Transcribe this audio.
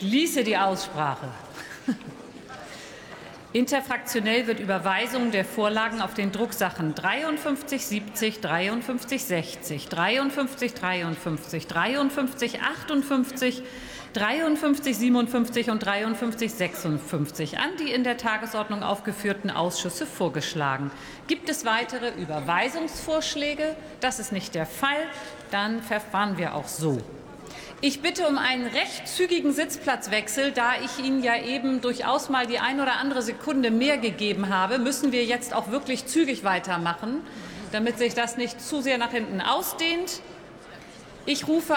schließe die Aussprache. Interfraktionell wird Überweisung der Vorlagen auf den Drucksachen 53 70, 53 60, 53 53, 53 58, 53 57 und 53 56 an die in der Tagesordnung aufgeführten Ausschüsse vorgeschlagen. Gibt es weitere Überweisungsvorschläge? Das ist nicht der Fall. Dann verfahren wir auch so. Ich bitte um einen recht zügigen Sitzplatzwechsel. Da ich Ihnen ja eben durchaus mal die ein oder andere Sekunde mehr gegeben habe, müssen wir jetzt auch wirklich zügig weitermachen, damit sich das nicht zu sehr nach hinten ausdehnt. Ich rufe